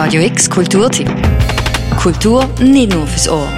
Radio X Kulturtipp. Kultur nicht nur fürs Ohr.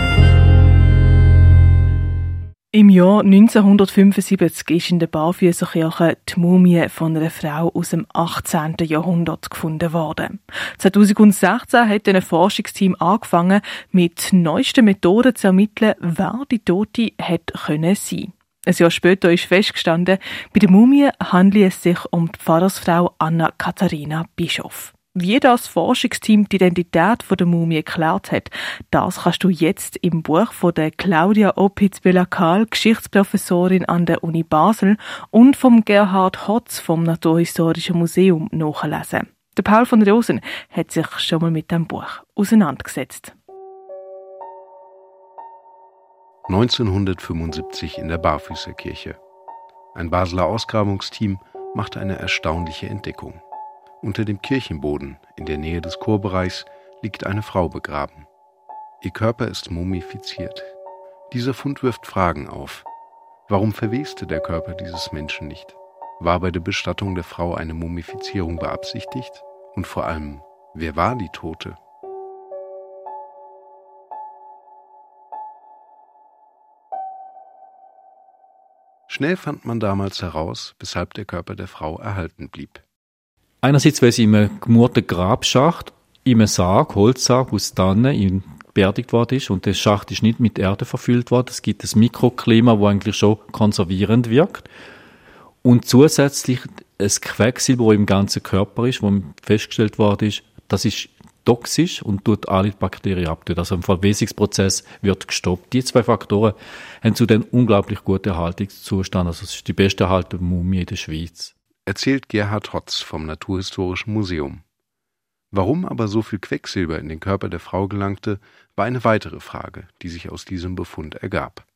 Im Jahr 1975 ist in der Barfüßerkirche die Mumie von einer Frau aus dem 18. Jahrhundert gefunden worden. 2016 hat ein Forschungsteam angefangen, mit neuesten Methoden zu ermitteln, wer die Tote hätte können sein. Ein Jahr später ist festgestanden, bei der Mumie handelt es sich um die Pfarrersfrau Anna Katharina Bischof. Wie das Forschungsteam die Identität der Mumie erklärt hat, das kannst du jetzt im Buch von der Claudia Opitz-Belakal, Geschichtsprofessorin an der Uni Basel und vom Gerhard Hotz vom Naturhistorischen Museum nachlesen. Der Paul von Rosen hat sich schon mal mit dem Buch auseinandergesetzt. 1975 in der Barfüßerkirche. Ein Basler Ausgrabungsteam machte eine erstaunliche Entdeckung. Unter dem Kirchenboden in der Nähe des Chorbereichs liegt eine Frau begraben. Ihr Körper ist mumifiziert. Dieser Fund wirft Fragen auf. Warum verweste der Körper dieses Menschen nicht? War bei der Bestattung der Frau eine Mumifizierung beabsichtigt? Und vor allem, wer war die Tote? Schnell fand man damals heraus, weshalb der Körper der Frau erhalten blieb. Einerseits, weil sie in einem gemurten Grabschacht, in einem Sarg, Holzsarg aus Tannen, beerdigt worden ist und der Schacht ist nicht mit Erde verfüllt worden. Es gibt ein Mikroklima, wo eigentlich schon konservierend wirkt. Und zusätzlich ein Quecksilber, das im ganzen Körper ist, wo festgestellt worden ist, das ist toxisch und tut alle Bakterien abtöten. Also im Verwesungsprozess wird gestoppt. Die zwei Faktoren haben zu den unglaublich guten Erhaltungszustand. Also es ist die beste erhaltene Mumie in der Schweiz erzählt Gerhard Hotz vom Naturhistorischen Museum. Warum aber so viel Quecksilber in den Körper der Frau gelangte, war eine weitere Frage, die sich aus diesem Befund ergab.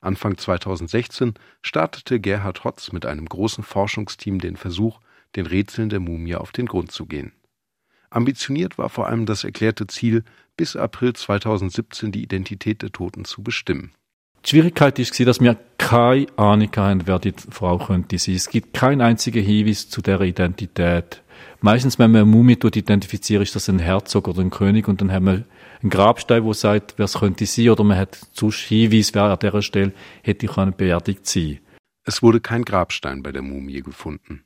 Anfang 2016 startete Gerhard Hotz mit einem großen Forschungsteam den Versuch, den Rätseln der Mumie auf den Grund zu gehen. Ambitioniert war vor allem das erklärte Ziel, bis April 2017 die Identität der Toten zu bestimmen. Die Schwierigkeit war, dass wir keine Ahnung haben, wer die Frau könnte sein. Es gibt keinen einzigen Hinweis zu der Identität. Meistens, wenn man eine Mumie identifiziert, ist das ein Herzog oder ein König und dann haben wir einen Grabstein, wo sagt, wer es könnte sein, oder man hat sonst Hinweis, wer an dieser Stelle hätte beerdigt sein. Es wurde kein Grabstein bei der Mumie gefunden.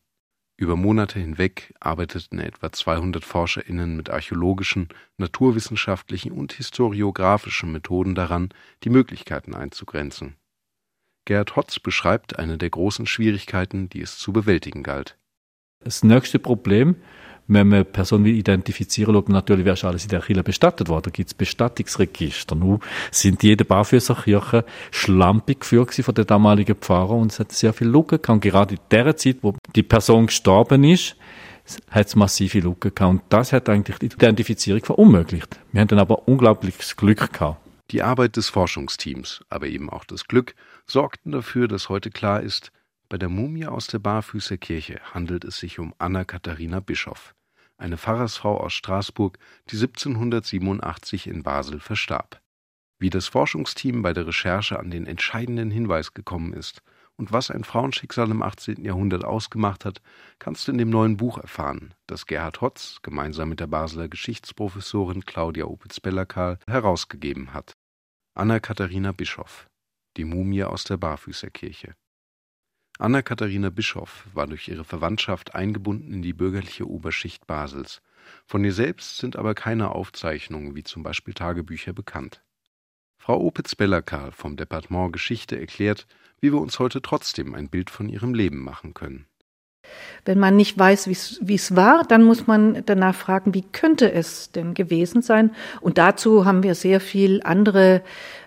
Über Monate hinweg arbeiteten etwa 200 ForscherInnen mit archäologischen, naturwissenschaftlichen und historiografischen Methoden daran, die Möglichkeiten einzugrenzen. Gerd Hotz beschreibt eine der großen Schwierigkeiten, die es zu bewältigen galt. Das nächste Problem wenn man Personen identifizieren will, natürlich wäre alles in der Kirche bestattet worden. Da gibt es Bestattungsregister. Nun sind jede Barfüßerkirche schlampig geführt von der damaligen Pfarrer und es hat sehr viel Lücken gehabt. Gerade in der Zeit, wo die Person gestorben ist, hat es massive Lücken gehabt. Und das hat eigentlich die Identifizierung verunmöglicht. Wir haben dann aber unglaubliches Glück gehabt. Die Arbeit des Forschungsteams, aber eben auch das Glück, sorgten dafür, dass heute klar ist, bei der Mumie aus der Barfüßerkirche handelt es sich um Anna Katharina Bischof eine Pfarrersfrau aus Straßburg, die 1787 in Basel verstarb. Wie das Forschungsteam bei der Recherche an den entscheidenden Hinweis gekommen ist und was ein Frauenschicksal im 18. Jahrhundert ausgemacht hat, kannst du in dem neuen Buch erfahren, das Gerhard Hotz gemeinsam mit der Basler Geschichtsprofessorin Claudia Opitz-Bellerkahl herausgegeben hat. Anna-Katharina Bischof Die Mumie aus der Barfüßerkirche Anna-Katharina Bischoff war durch ihre Verwandtschaft eingebunden in die bürgerliche Oberschicht Basels. Von ihr selbst sind aber keine Aufzeichnungen wie zum Beispiel Tagebücher bekannt. Frau Opitz-Bellerkahl vom Departement Geschichte erklärt, wie wir uns heute trotzdem ein Bild von ihrem Leben machen können. Wenn man nicht weiß, wie es war, dann muss man danach fragen, wie könnte es denn gewesen sein? Und dazu haben wir sehr viel andere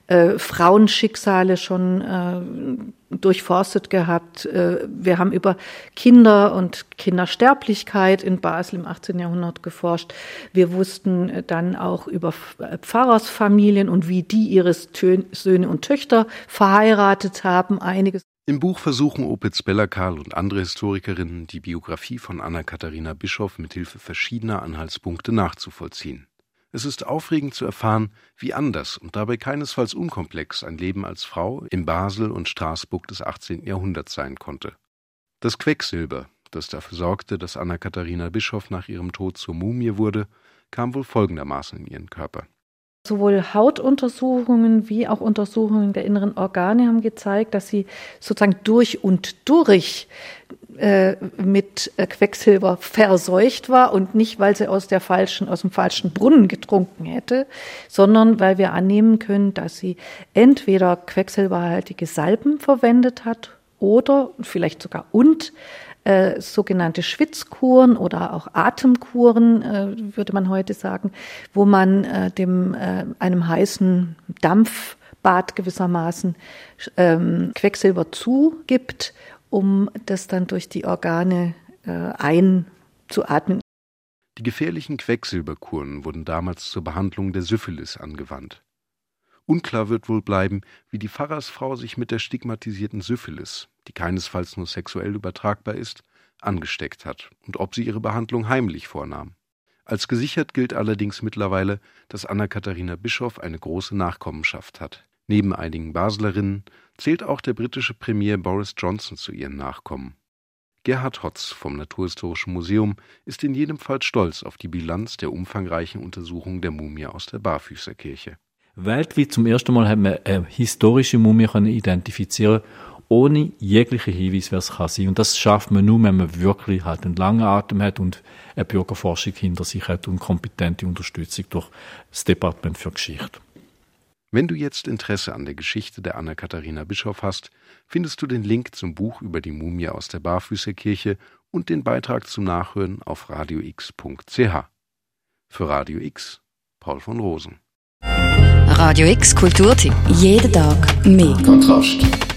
äh, Frauenschicksale schon äh, durchforstet gehabt. Äh, wir haben über Kinder und Kindersterblichkeit in Basel im 18. Jahrhundert geforscht. Wir wussten dann auch über Pfarrersfamilien und wie die ihre Söhne und Töchter verheiratet haben. Einiges. Im Buch versuchen Opitz Bellerkarl und andere Historikerinnen, die Biografie von Anna-Katharina Bischof mithilfe verschiedener Anhaltspunkte nachzuvollziehen. Es ist aufregend zu erfahren, wie anders und dabei keinesfalls unkomplex ein Leben als Frau in Basel und Straßburg des 18. Jahrhunderts sein konnte. Das Quecksilber, das dafür sorgte, dass Anna-Katharina Bischof nach ihrem Tod zur Mumie wurde, kam wohl folgendermaßen in ihren Körper. Sowohl Hautuntersuchungen wie auch Untersuchungen der inneren Organe haben gezeigt, dass sie sozusagen durch und durch äh, mit äh, Quecksilber verseucht war und nicht, weil sie aus, der falschen, aus dem falschen Brunnen getrunken hätte, sondern weil wir annehmen können, dass sie entweder quecksilberhaltige Salben verwendet hat oder vielleicht sogar und äh, sogenannte Schwitzkuren oder auch Atemkuren, äh, würde man heute sagen, wo man äh, dem äh, einem heißen Dampfbad gewissermaßen ähm, Quecksilber zugibt, um das dann durch die Organe äh, einzuatmen. Die gefährlichen Quecksilberkuren wurden damals zur Behandlung der Syphilis angewandt. Unklar wird wohl bleiben, wie die Pfarrersfrau sich mit der stigmatisierten Syphilis, die keinesfalls nur sexuell übertragbar ist, angesteckt hat und ob sie ihre Behandlung heimlich vornahm. Als gesichert gilt allerdings mittlerweile, dass Anna-Katharina Bischof eine große Nachkommenschaft hat. Neben einigen Baslerinnen zählt auch der britische Premier Boris Johnson zu ihren Nachkommen. Gerhard Hotz vom Naturhistorischen Museum ist in jedem Fall stolz auf die Bilanz der umfangreichen Untersuchung der Mumie aus der Barfüßerkirche. Weltweit zum ersten Mal haben wir eine historische Mumie identifizieren ohne jegliche Hinweis, wer es kann sein. Und das schafft man nur, wenn man wirklich halt einen langen Atem hat und eine Bürgerforschung hinter sich hat und kompetente Unterstützung durch das Departement für Geschichte. Wenn du jetzt Interesse an der Geschichte der Anna-Katharina Bischof hast, findest du den Link zum Buch über die Mumie aus der Barfüßerkirche und den Beitrag zum Nachhören auf radiox.ch. Für Radio X, Paul von Rosen. Radio X Kulturtipp. Jeden Tag mehr. Kontrast.